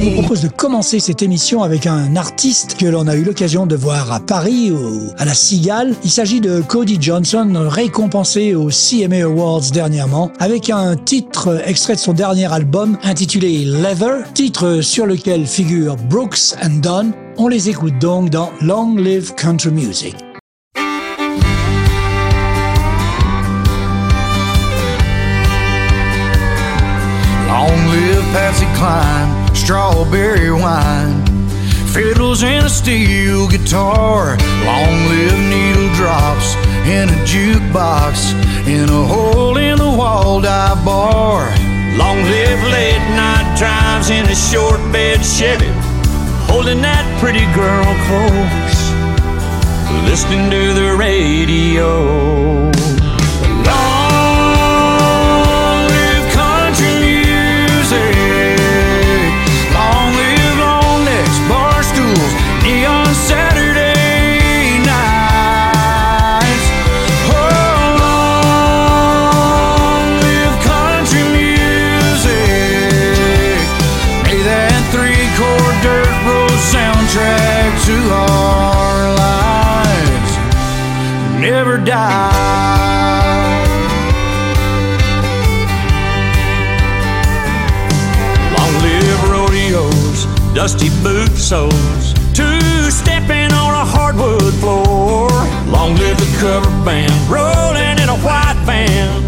Vous propose de commencer cette émission avec un artiste que l'on a eu l'occasion de voir à Paris, à la Cigale. Il s'agit de Cody Johnson, récompensé aux CMA Awards dernièrement, avec un titre extrait de son dernier album intitulé Leather, titre sur lequel figure Brooks and Dunn. On les écoute donc dans Long Live Country Music. Long live Patsy Cline, strawberry wine, fiddles and a steel guitar. Long live needle drops in a jukebox in a hole in the wall dive bar. Long live late night drives in a short bed Chevy, holding that pretty girl close, listening to the radio. Never die. Long live rodeos, dusty boot soles, two-stepping on a hardwood floor. Long live the cover band, rolling in a white van,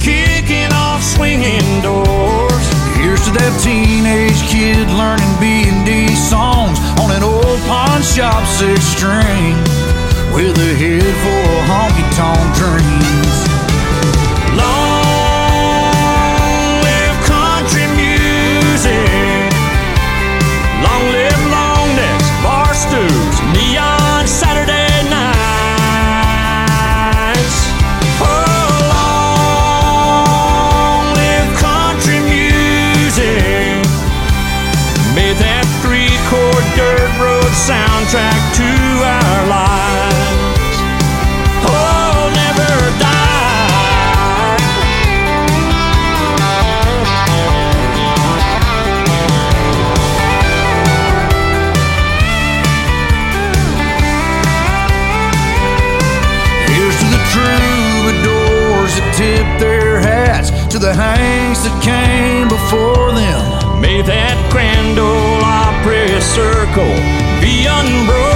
kicking off swinging doors. Here's to that teenage kid learning B&D songs on an old pawn shop six string with a head full of honky-tonk dreams. The hanks that came before them. May that grand old Opry circle be unbroken.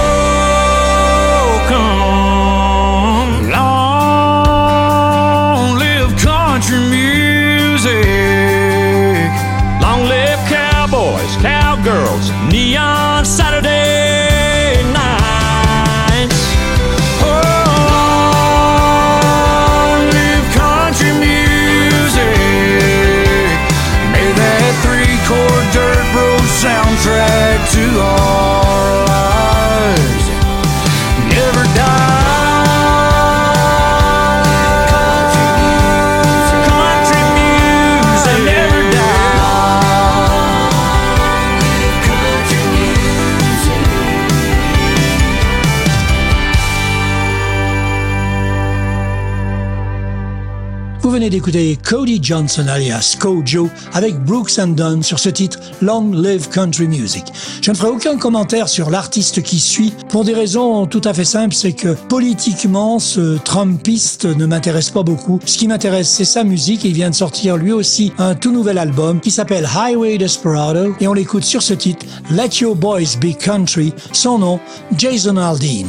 D'écouter Cody Johnson alias Kojo avec Brooks and Dunn sur ce titre Long Live Country Music. Je ne ferai aucun commentaire sur l'artiste qui suit pour des raisons tout à fait simples, c'est que politiquement ce Trumpiste ne m'intéresse pas beaucoup. Ce qui m'intéresse c'est sa musique et il vient de sortir lui aussi un tout nouvel album qui s'appelle Highway Desperado et on l'écoute sur ce titre Let Your Boys Be Country, son nom Jason Aldean.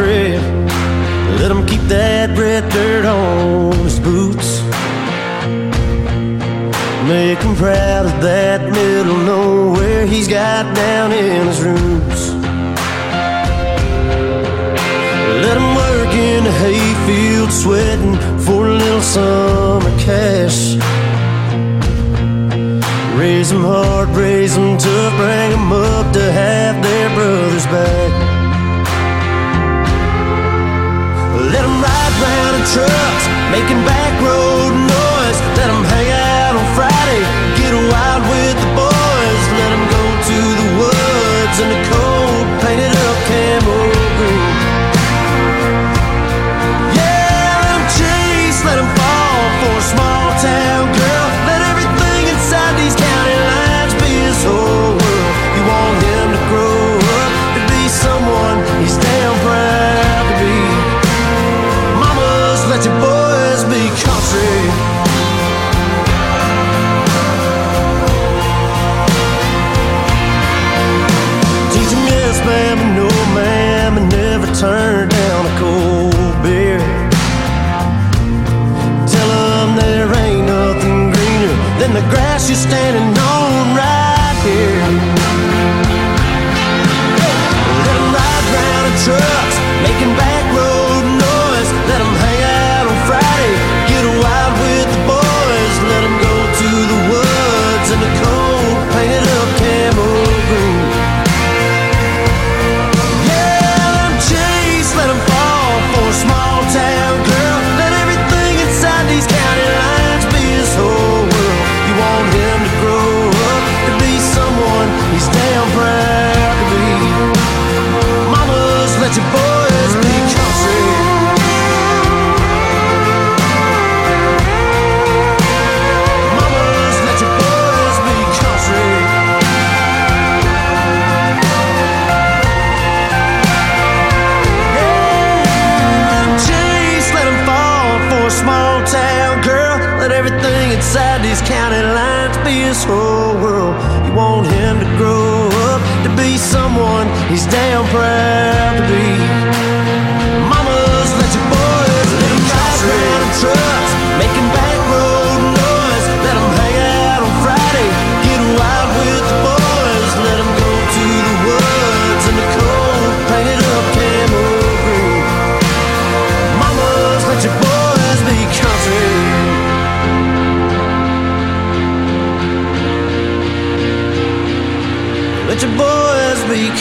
trip. Let him keep that red dirt on his boots. Make him proud of that middle nowhere he's got down in his roots. Let him work in the hayfield sweating for a little summer cash. Raise him hard, raise him tough, bring him up to have their brothers back. trucks making back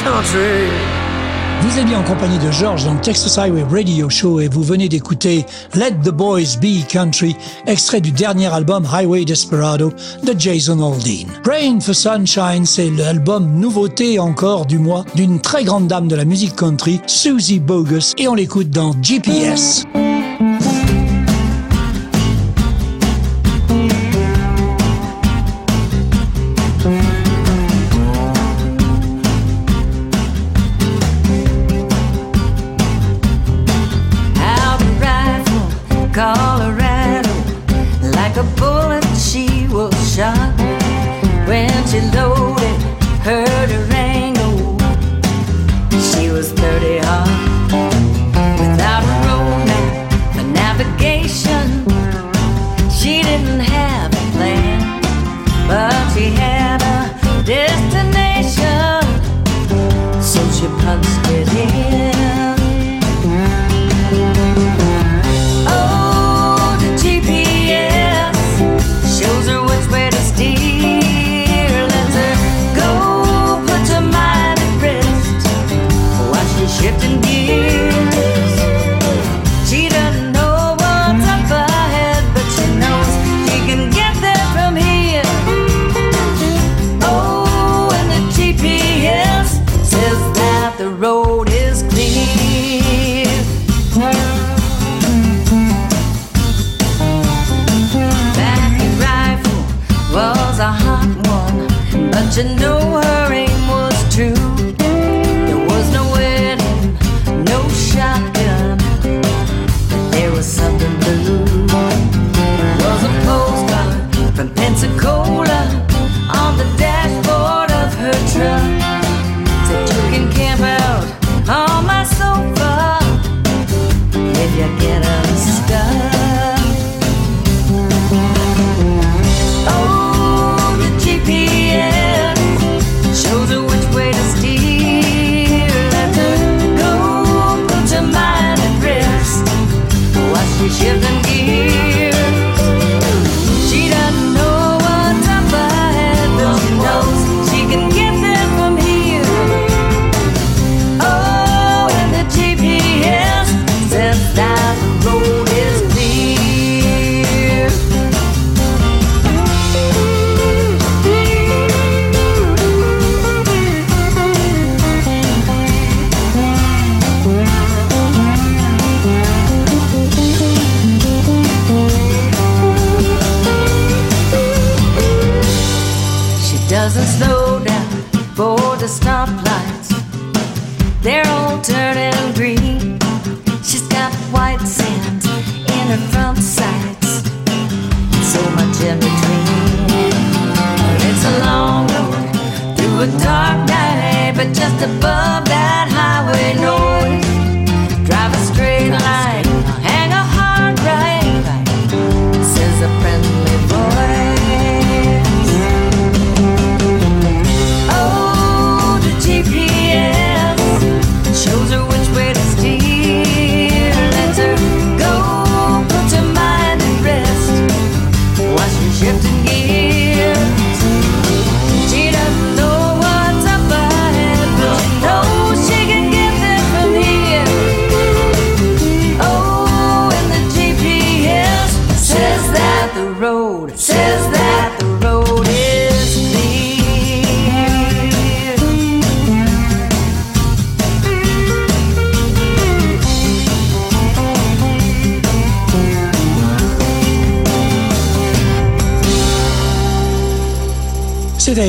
country. Vous êtes bien en compagnie de George dans Texas Highway Radio Show et vous venez d'écouter Let the Boys Be Country, extrait du dernier album Highway Desperado de Jason Aldean. Rain for Sunshine, c'est l'album nouveauté encore du mois d'une très grande dame de la musique country, Susie Bogus, et on l'écoute dans GPS. to know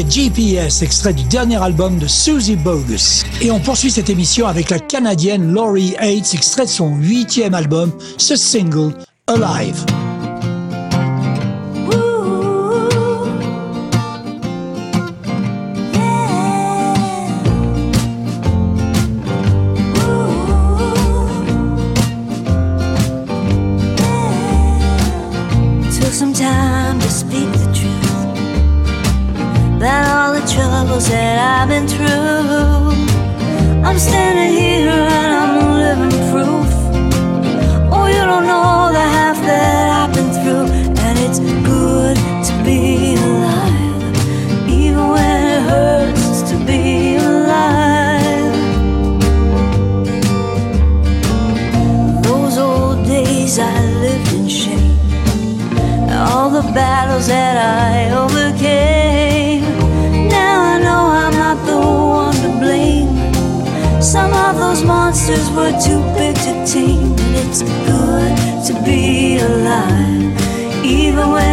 GPS, extrait du dernier album de Susie Bogus. Et on poursuit cette émission avec la Canadienne Laurie Hates, extrait de son huitième album, ce single, Alive. to be alive, even when.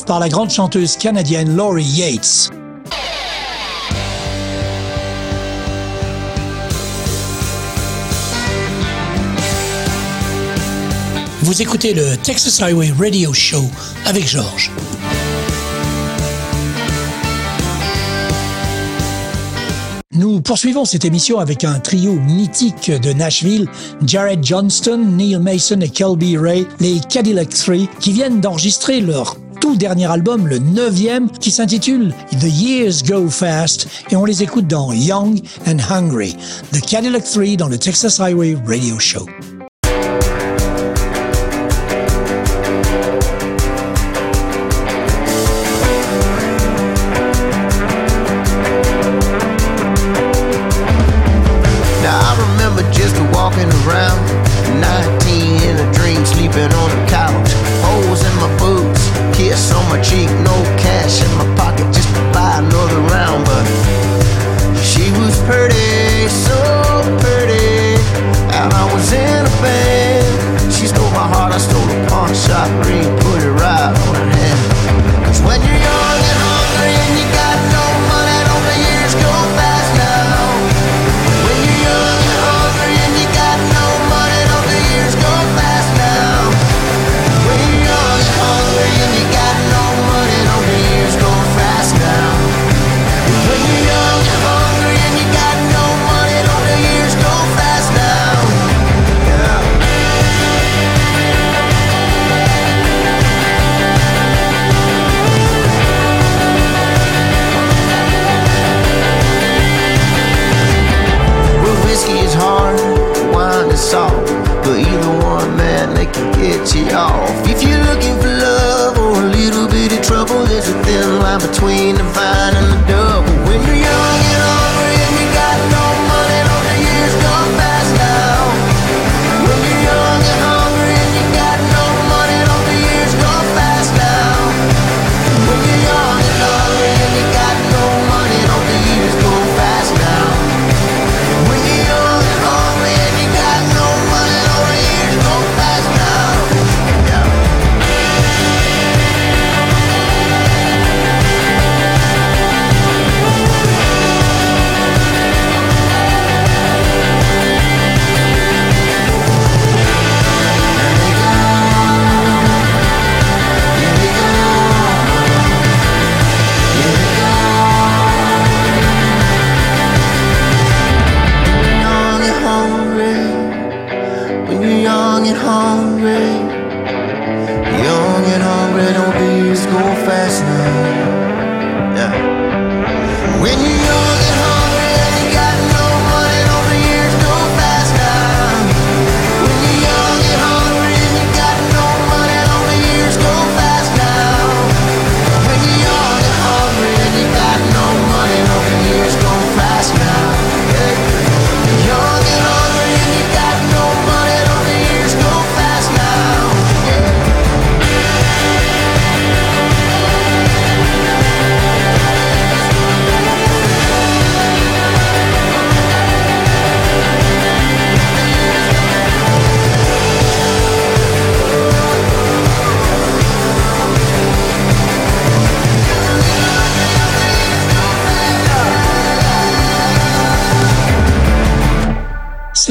par la grande chanteuse canadienne Laurie Yates. Vous écoutez le Texas Highway Radio Show avec Georges. Nous poursuivons cette émission avec un trio mythique de Nashville, Jared Johnston, Neil Mason et Kelby Ray, les Cadillac Three, qui viennent d'enregistrer leur tout dernier album, le neuvième, qui s'intitule The Years Go Fast, et on les écoute dans Young and Hungry, The Cadillac 3 dans le Texas Highway Radio Show. Get you off. If you're looking for love or a little bit of trouble, there's a thin line between the vine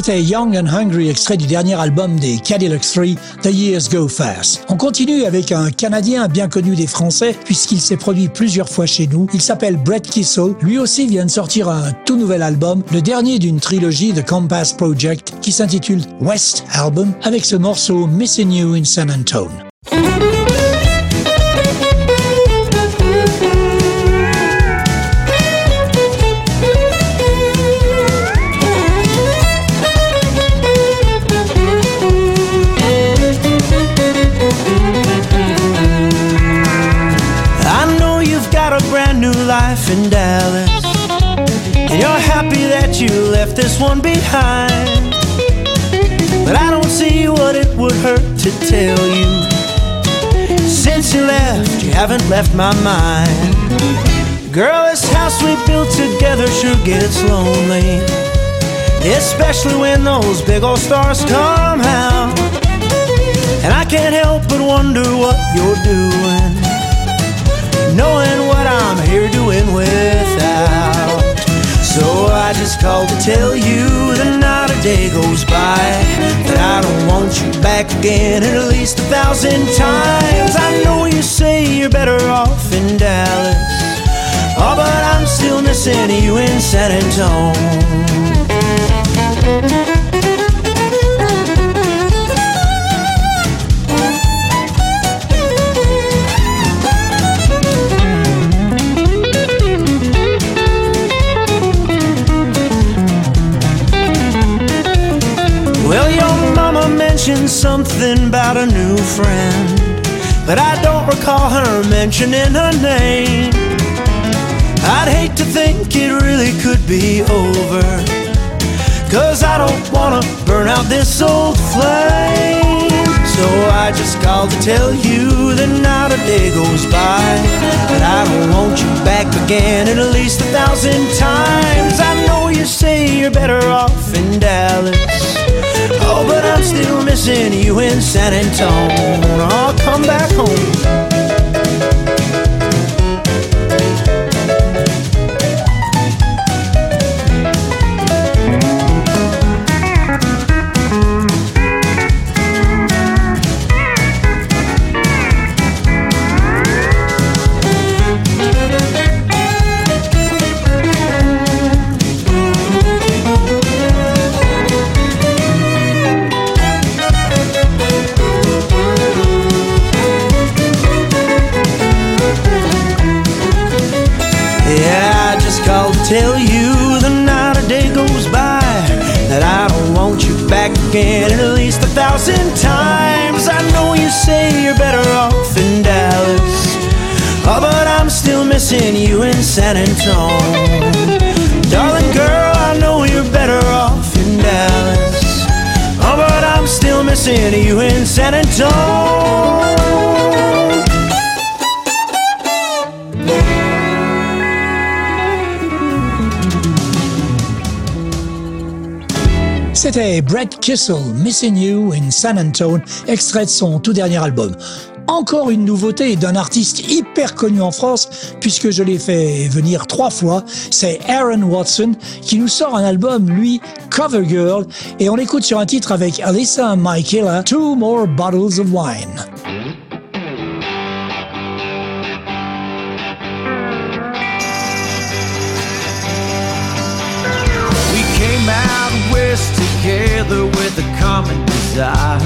C'était Young and Hungry, extrait du dernier album des Cadillac 3, The Years Go Fast. On continue avec un Canadien bien connu des Français, puisqu'il s'est produit plusieurs fois chez nous. Il s'appelle Brett Kissel. Lui aussi vient de sortir un tout nouvel album, le dernier d'une trilogie de Compass Project, qui s'intitule West Album, avec ce morceau Missing You in San Antone. This one behind. But I don't see what it would hurt to tell you. Since you left, you haven't left my mind. Girl, this house we built together sure gets lonely. Especially when those big old stars come out. And I can't help but wonder what you're doing knowing what I'm here doing without. So I just called to tell you that not a day goes by that I don't want you back again at least a thousand times. I know you say you're better off in Dallas, oh, but I'm still missing you in San Antone. Well, your mama mentioned something about a new friend, but I don't recall her mentioning her name. I'd hate to think it really could be over, cause I don't wanna burn out this old flame. So I just called to tell you that not a day goes by that I don't want you back again at least a thousand times. I know you say you're better off in Dallas. Oh, but I'm still missing you in San Antone. I'll come back home. Again at least a thousand times. I know you say you're better off in Dallas. Oh, but I'm still missing you in San Antonio. Darling girl, I know you're better off in Dallas. Oh, but I'm still missing you in San Antonio. C'était Brett Kissel, Missing You in San Antone, extrait de son tout dernier album. Encore une nouveauté d'un artiste hyper connu en France, puisque je l'ai fait venir trois fois, c'est Aaron Watson, qui nous sort un album, lui, Cover Girl, et on l'écoute sur un titre avec Alyssa Michaela, Two More Bottles of Wine. Common desire.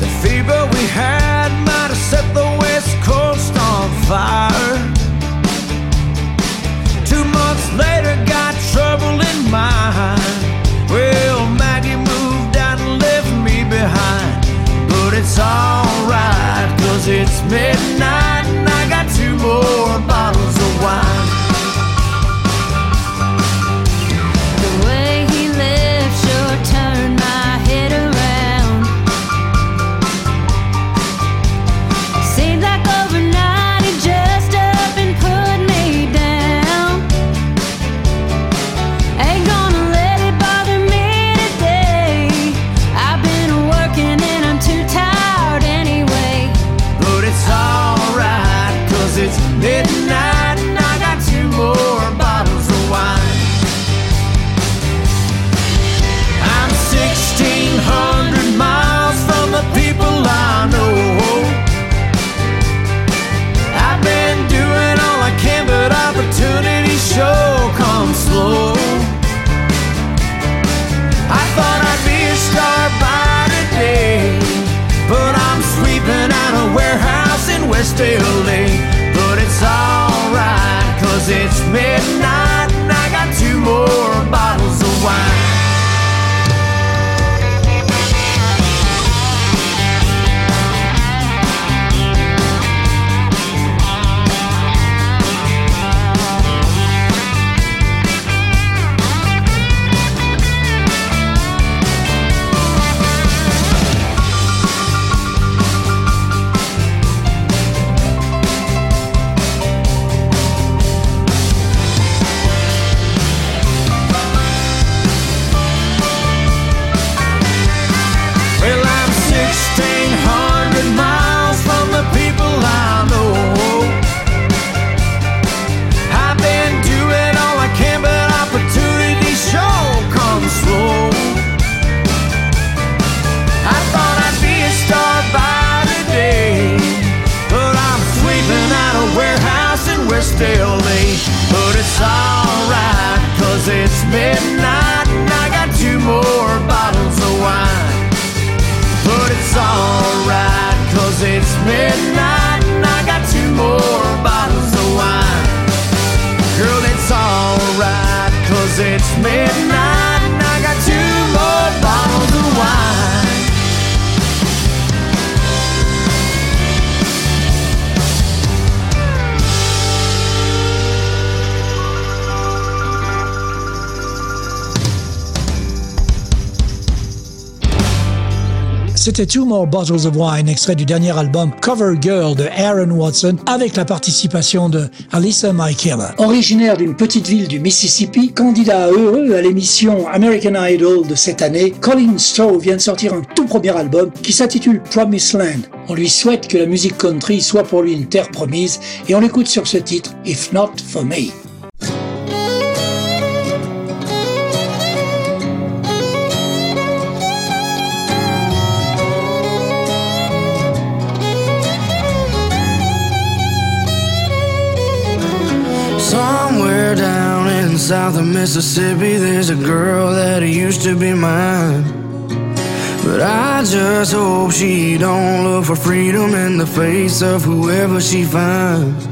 The fever we had might have set the West Coast on fire. Two months later, got trouble in mind. Well, Maggie moved out and left me behind. But it's alright, cause it's midnight and I got two more C'était Two More Bottles of Wine, extrait du dernier album Cover Girl de Aaron Watson, avec la participation de Alyssa Michaela. Originaire d'une petite ville du Mississippi, candidat heureux à l'émission American Idol de cette année, Colin Stowe vient de sortir un tout premier album qui s'intitule Promised Land. On lui souhaite que la musique country soit pour lui une terre promise et on l'écoute sur ce titre, If Not For Me. south of Mississippi, there's a girl that used to be mine. But I just hope she don't look for freedom in the face of whoever she finds.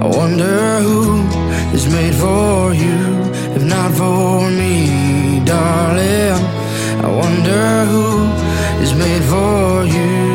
I wonder who is made for you, if not for me, darling. I wonder who is made for you.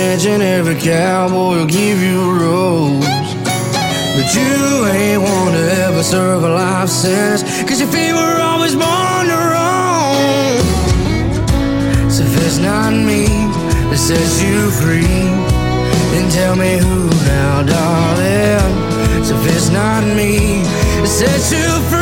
Attention. Every cowboy will give you a rose. But you ain't to ever serve a life sentence. Cause your feet were always born to roam. So if it's not me that sets you free, then tell me who now, darling. So if it's not me that sets you free.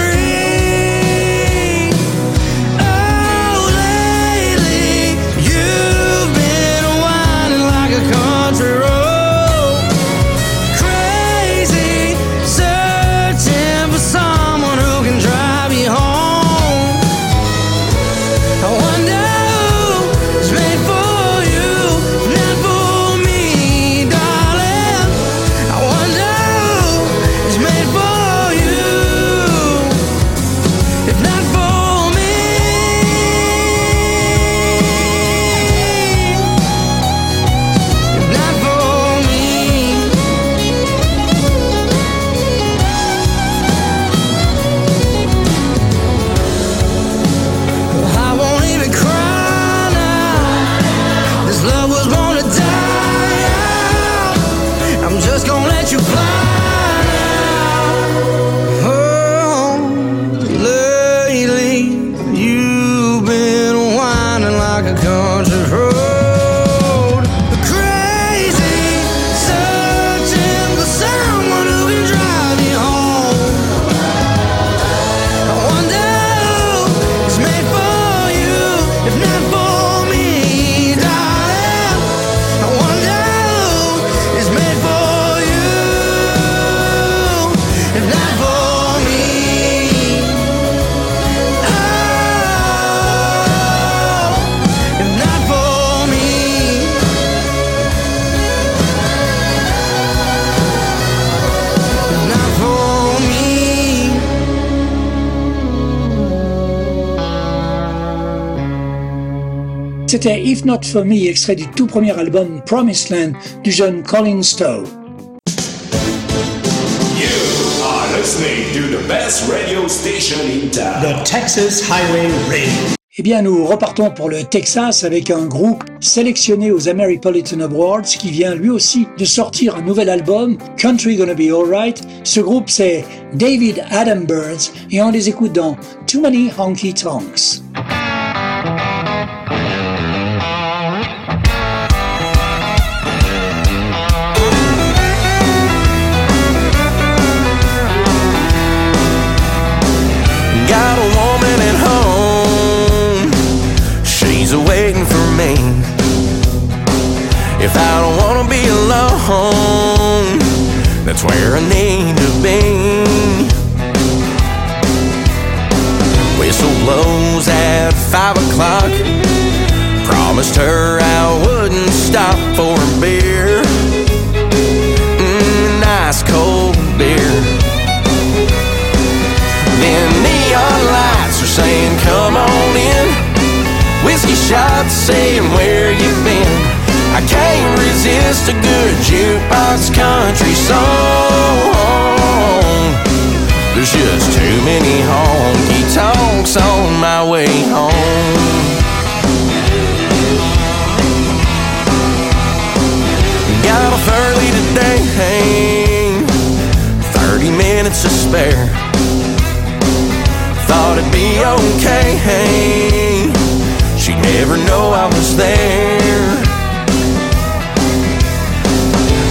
C'était If Not For Me, extrait du tout premier album Promised Land du jeune Colin Stowe. You are listening to the best radio station in town. The Texas Highway Radio. Eh bien, nous repartons pour le Texas avec un groupe sélectionné aux Ameripolitan Awards qui vient lui aussi de sortir un nouvel album, Country Gonna Be Alright. Ce groupe, c'est David Adam Birds et on les écoute dans Too Many Honky Tonks. She's waiting for me. If I don't wanna be alone, that's where I need to be. Whistle blows at five o'clock. Promised her I wouldn't stop for a beer. Mm, nice cold beer. Then neon lights are saying, come on in. Whiskey shots saying, where you've been? I can't resist a good jukebox country song. There's just too many honky tonks on my way home. Got off early today, 30 minutes to spare. Thought it'd be okay. She'd know I was there.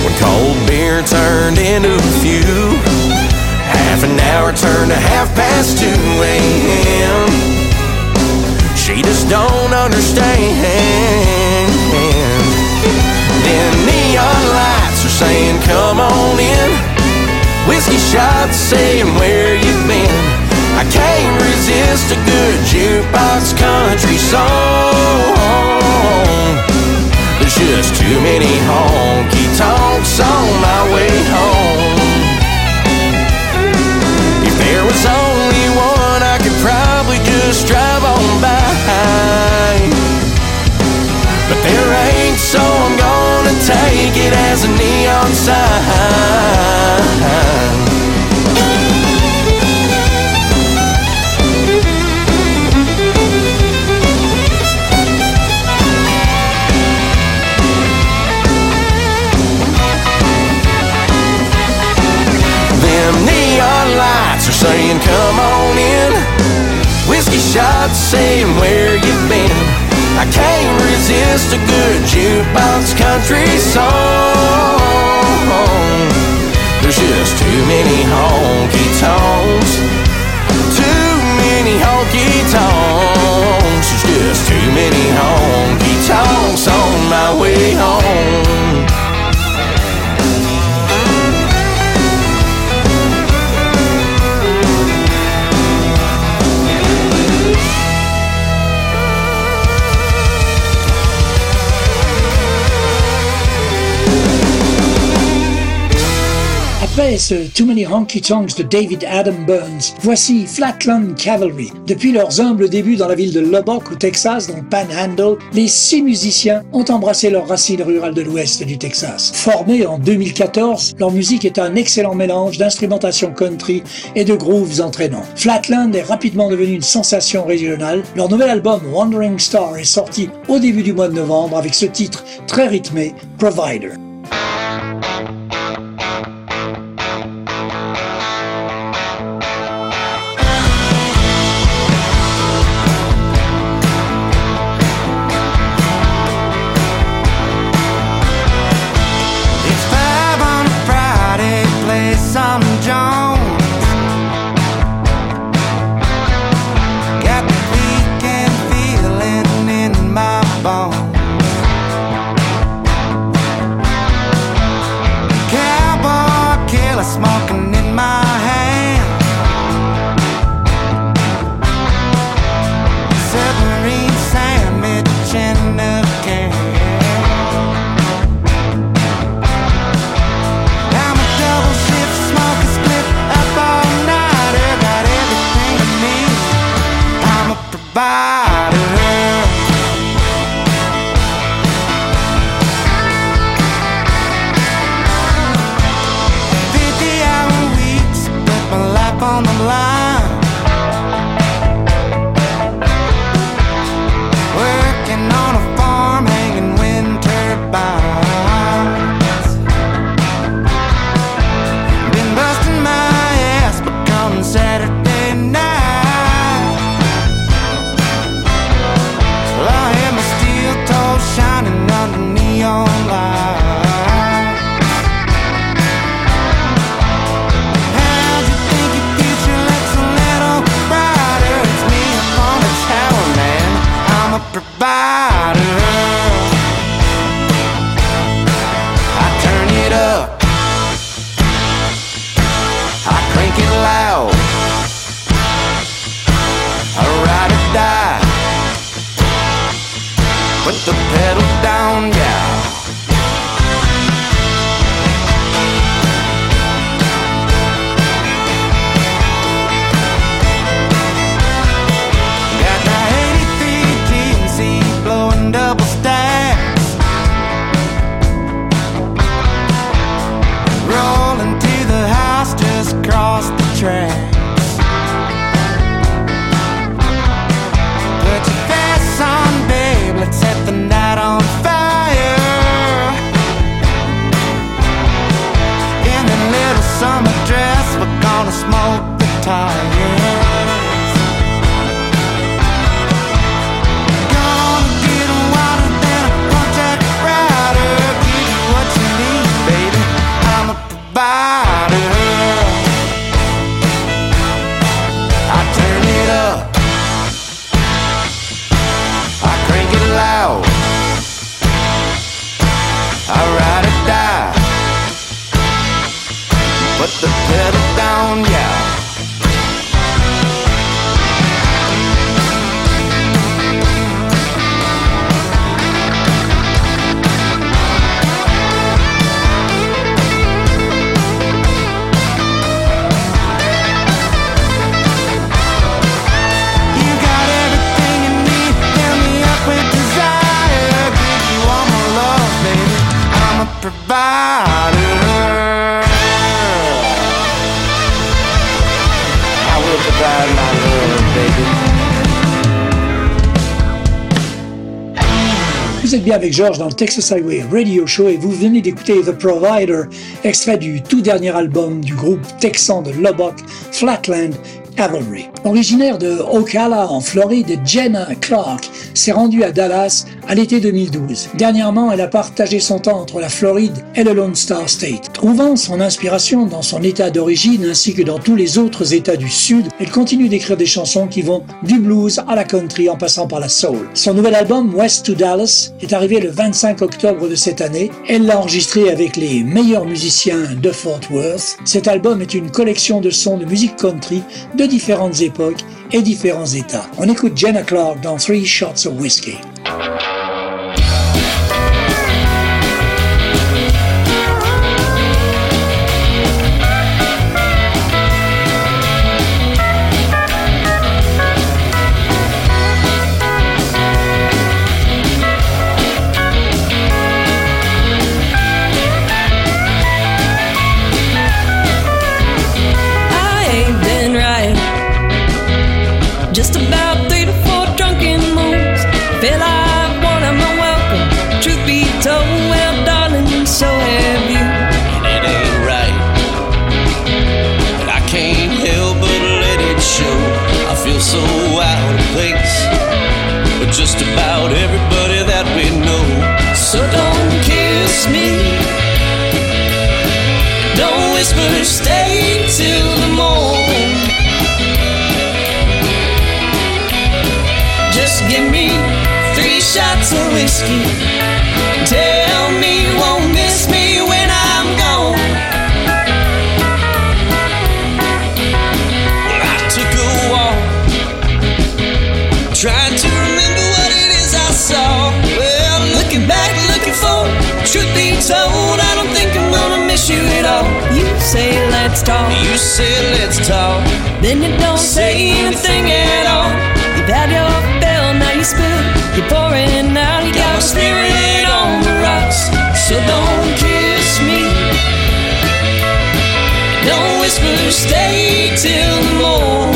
When cold beer turned into a few, half an hour turned to half past 2 a.m. She just don't understand. Then neon lights are saying, come on in. Whiskey shots saying, where you been? I can't resist a good jukebox country song. There's just too many honky tonks on my way home. If there was only one, I could probably just drive on by. But there ain't, so I'm gonna take it as a neon sign. Shots saying, where you been? I can't resist a good jukebox country song. There's just too many honky tonks. Too many honky tonks. There's just too many honky tonks on my way home. Too Many Honky Tonks de David Adam Burns, voici Flatland Cavalry. Depuis leurs humbles débuts dans la ville de Lubbock, au Texas, dans le Panhandle, les six musiciens ont embrassé leurs racines rurales de l'ouest du Texas. Formés en 2014, leur musique est un excellent mélange d'instrumentation country et de grooves entraînants. Flatland est rapidement devenu une sensation régionale. Leur nouvel album Wandering Star est sorti au début du mois de novembre avec ce titre très rythmé, Provider. Vous êtes bien avec George dans le Texas Highway Radio Show et vous venez d'écouter The Provider, extrait du tout dernier album du groupe texan de Lubbock, Flatland Originaire de Ocala en Floride, Jenna Clark s'est rendue à Dallas à l'été 2012. Dernièrement, elle a partagé son temps entre la Floride et le Lone Star State. Trouvant son inspiration dans son état d'origine ainsi que dans tous les autres états du Sud, elle continue d'écrire des chansons qui vont du blues à la country en passant par la soul. Son nouvel album West to Dallas est arrivé le 25 octobre de cette année. Elle l'a enregistré avec les meilleurs musiciens de Fort Worth. Cet album est une collection de sons de musique country de différentes époques et différents états. On écoute Jenna Clark dans Three Shots of Whiskey. shots of whiskey. Tell me you won't miss me when I'm gone. I took a walk, tried to remember what it is I saw. Well, looking back, looking forward, truth be told, I don't think I'm gonna miss you at all. You say let's talk. You say let's talk. Then you don't say, say anything, anything at all. You've had your fill, now you spill. You pour till the morn.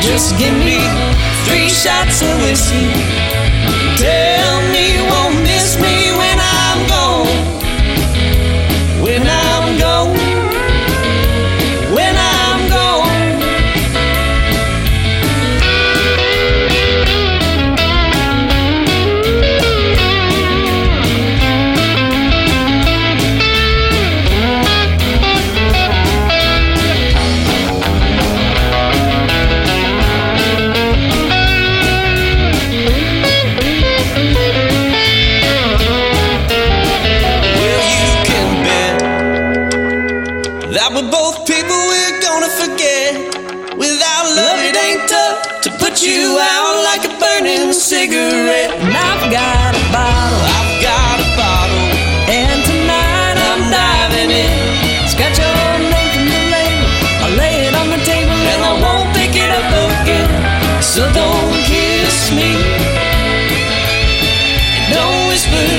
Just give me three shots of whiskey.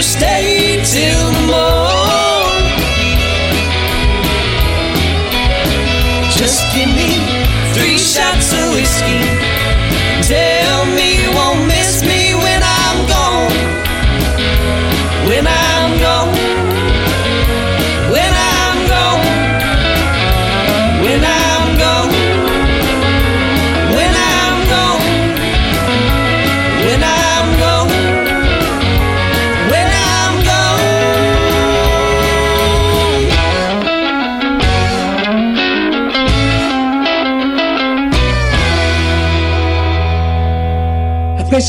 Après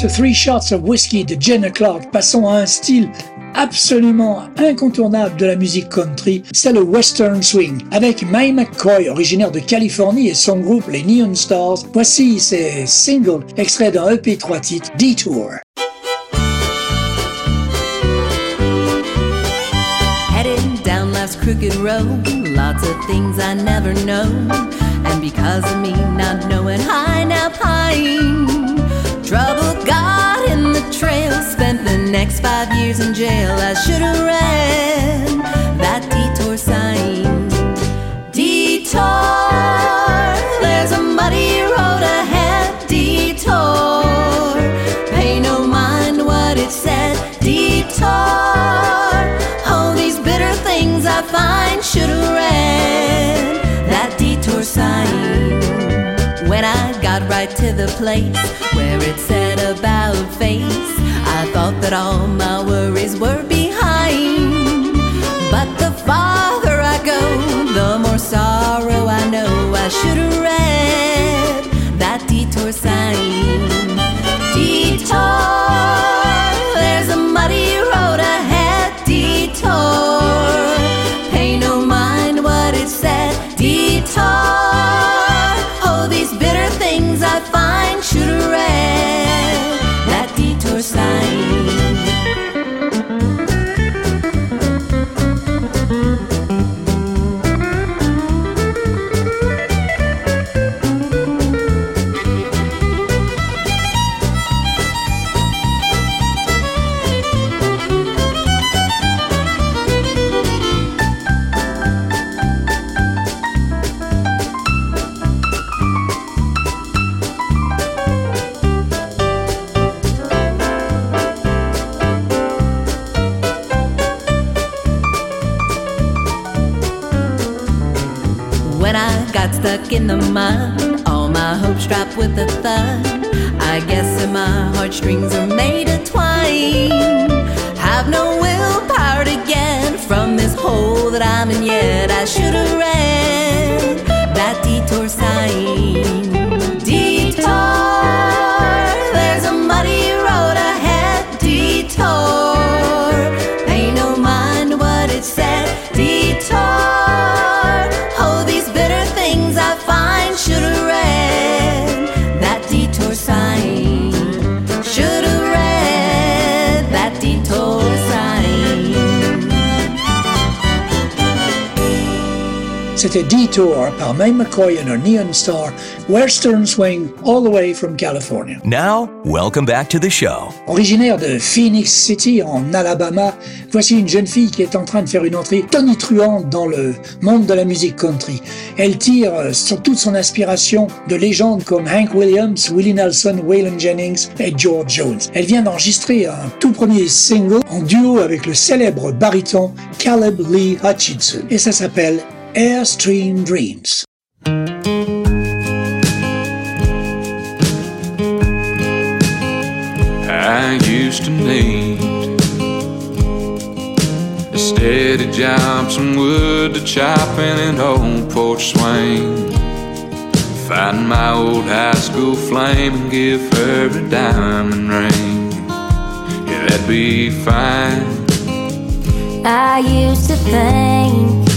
Three Shots of Whiskey de Jenna Clark, passons à un style absolument incontournable de la musique country, c'est le western swing. Avec Mae McCoy, originaire de Californie, et son groupe les Neon Stars, voici ces singles extraits d'un EP 3 titres, Detour. Crooked road, lots of things I never know, and because of me not knowing, now. Trouble trail, spent the next five years in jail. I should have read that detour sign. Detour, right to the place where it said about face, I thought that all my worries were behind. But the farther C'était Detour par May McCoy and her Neon Star, Western Swing, all the way from California. Now, welcome back to the show. Originaire de Phoenix City, en Alabama, voici une jeune fille qui est en train de faire une entrée tonitruante dans le monde de la musique country. Elle tire euh, sur toute son inspiration de légendes comme Hank Williams, Willie Nelson, Waylon Jennings et George Jones. Elle vient d'enregistrer un tout premier single en duo avec le célèbre baryton Caleb Lee Hutchinson et ça s'appelle Airstream Dreams. I used to need a steady job, some wood to chop, and an old porch swing. Find my old high school flame and give her a diamond ring. Yeah, that'd be fine. I used to think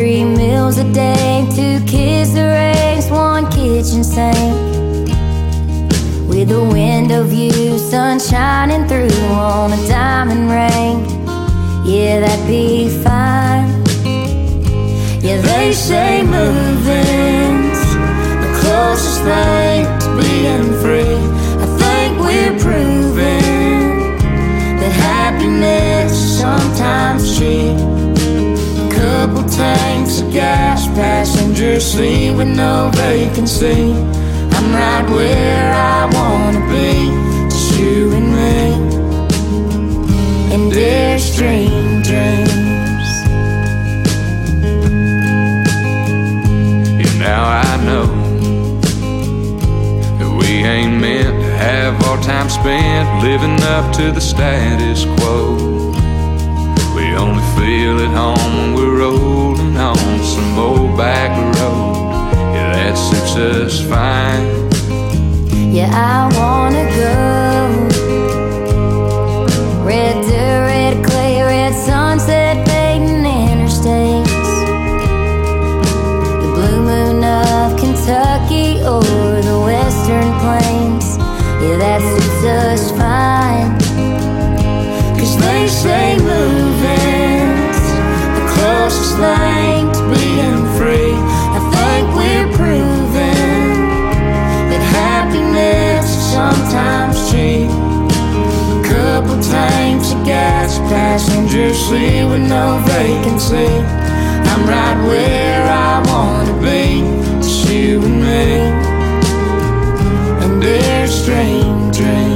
three meals a day, two kids to raise, one kitchen sink. With a window view, sun shining through on a diamond ring. Yeah, that'd be fine. Yeah, they say moving's the closest thing to being free. I think we're proving that happiness sometimes cheap. Couple tanks of gas, passenger seat with no vacancy. I'm right where I wanna be, just you and me. And Airstream dreams. Yeah, now I know that we ain't meant to have our time spent living up to the status quo. We only feel at home when we're suits us fine. Yeah, I wanna go. Red dirt, red clay, red sunset, fading interstates. The blue moon of Kentucky or the western plains. Yeah, that suits us fine. Cause they say moving's the closest thing passenger seat with no vacancy. I'm right where I wanna be, it's you and me, and there's dream, dream.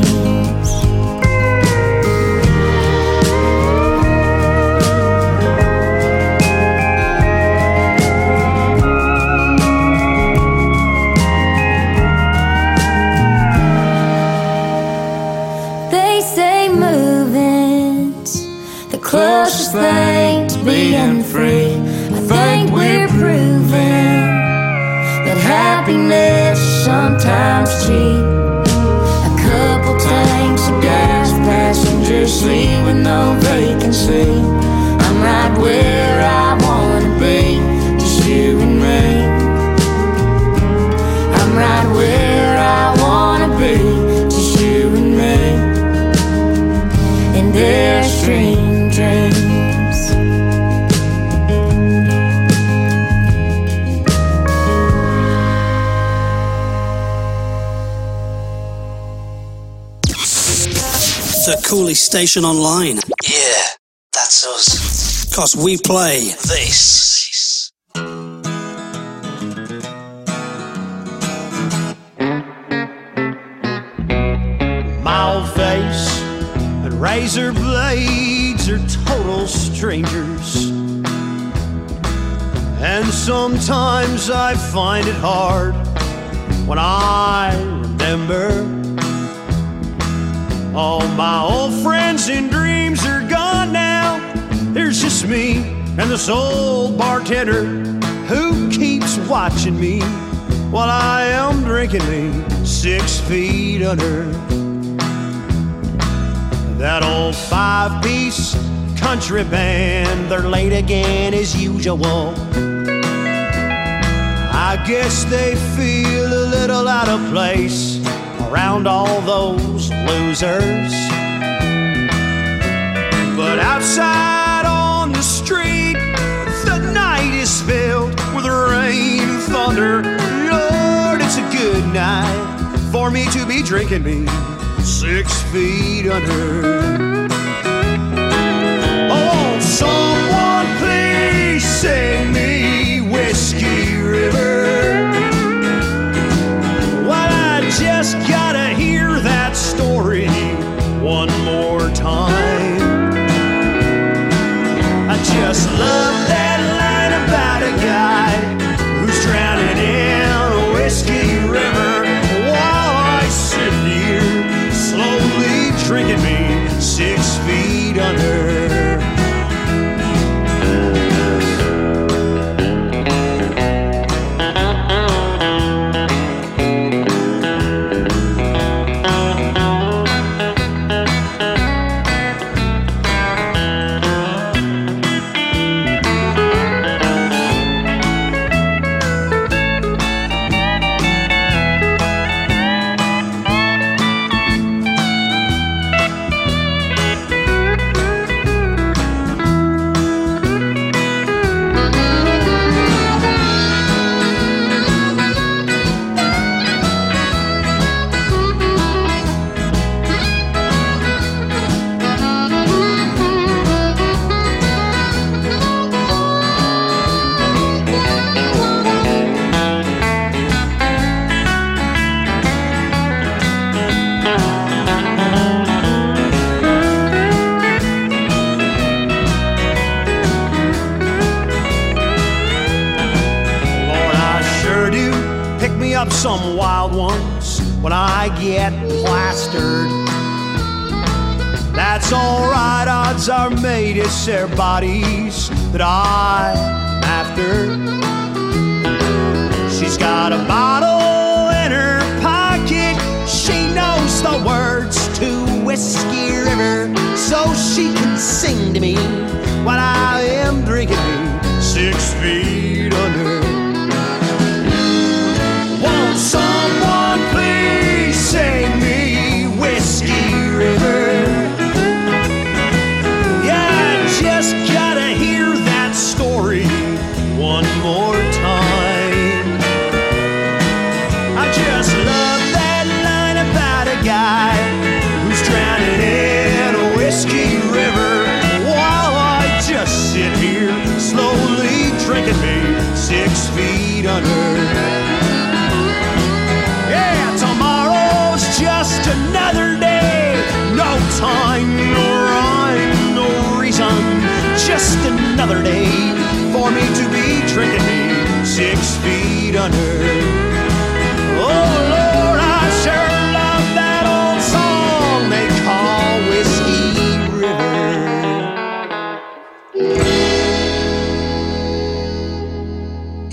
Happiness sometimes cheap. A couple tanks of gas, passenger seat with no vacancy. I'm right where I wanna be, just you and me. I'm right where I wanna be, just you and me. And Airstream The Cooley Station Online. Yeah, that's us. Cause we play this. Mild face and razor blades are total strangers. And sometimes I find it hard when I remember all my old friends and dreams are gone now. There's just me and this old bartender who keeps watching me while I am drinking me six feet under. That old five piece country band, they're late again as usual. I guess they feel a little out of place around all those losers. But outside on the street, the night is filled with rain and thunder. Lord, it's a good night for me to be drinking me six feet under. Oh, someone please sing me Whiskey River.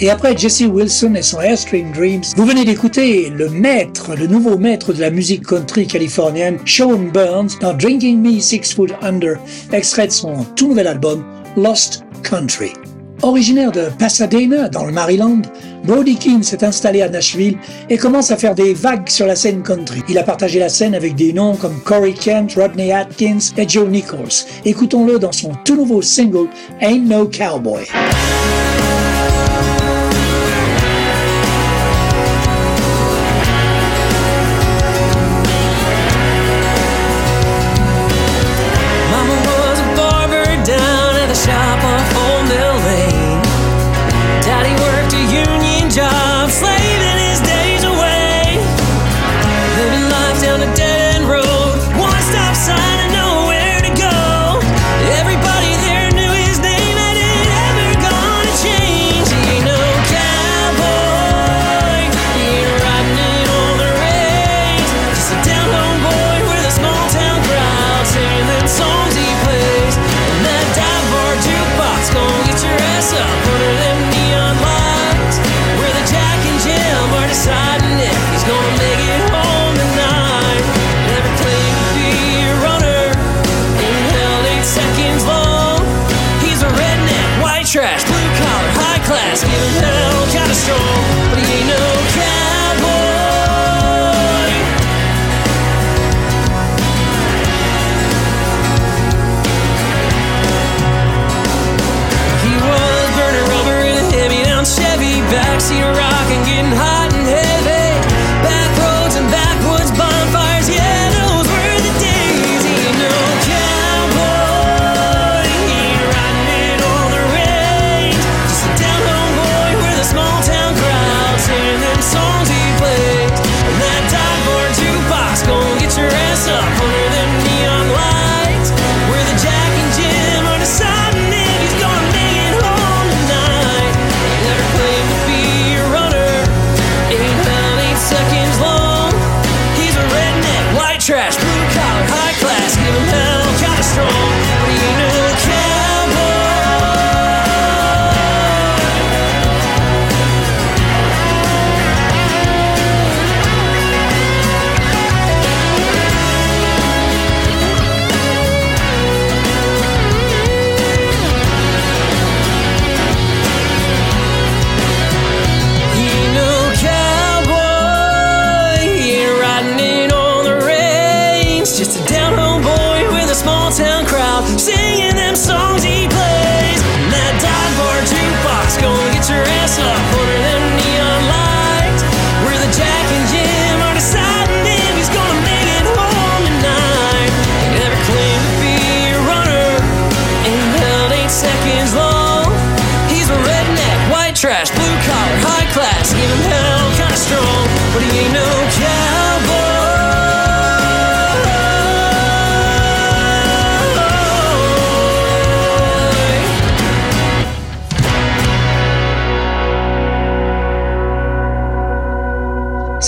Et après Jesse Wilson et son Airstream Dreams, vous venez d'écouter le maître, le nouveau maître de la musique country californienne, Sean Burns, dans Drinking Me Six Foot Under, extrait de son tout nouvel album Lost Country. Originaire de Pasadena, dans le Maryland, Brody Keane s'est installé à Nashville et commence à faire des vagues sur la scène country. Il a partagé la scène avec des noms comme Corey Kent, Rodney Atkins et Joe Nichols. Écoutons-le dans son tout nouveau single Ain't No Cowboy.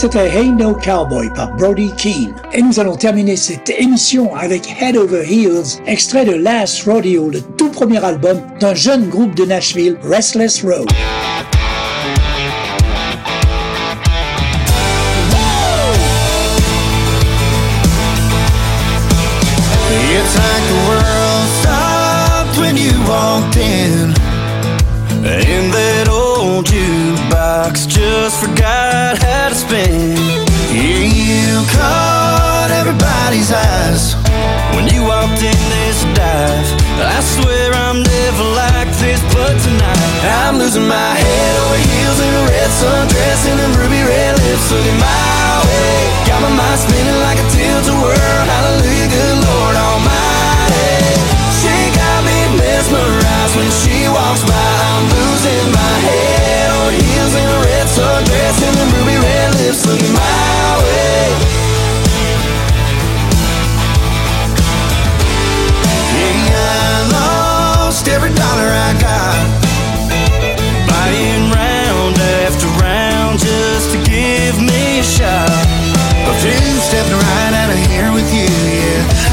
C'était Hey No Cowboy par Brody Keane. Et nous allons terminer cette émission avec Head Over Heels, extrait de Last Rodeo, le tout premier album d'un jeune groupe de Nashville, Restless Road. It's like the world stopped when you walked in. That old jukebox just forgot how to spin. Yeah, you caught everybody's eyes when you walked in this dive. I swear I'm never like this, but tonight I'm losing my head over heels in a red sundress and them ruby red lips looking my way. Got my mind spinning like a tilt-a-whirl. Hallelujah, good Lord Almighty. She got me mesmerized when she walks by. I'm losing my head. Sundress and the ruby red lips looking my way. Yeah, I lost every dollar I got. Buying round after round just to give me a shot. But you stepping right out of here with you, yeah.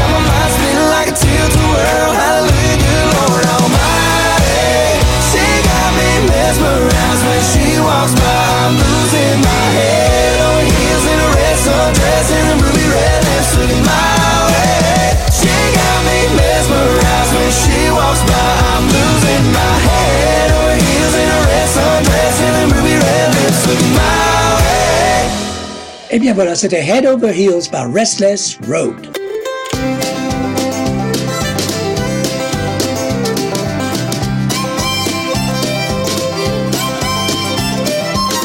Et bien voilà, c'était Head Over Heels par Restless Road.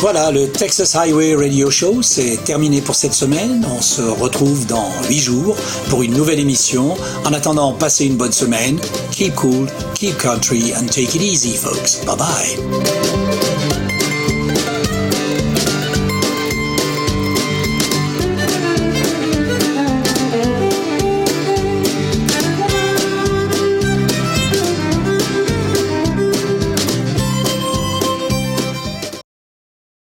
Voilà, le Texas Highway Radio Show, c'est terminé pour cette semaine. On se retrouve dans 8 jours pour une nouvelle émission. En attendant, passez une bonne semaine. Keep cool, keep country, and take it easy, folks. Bye bye.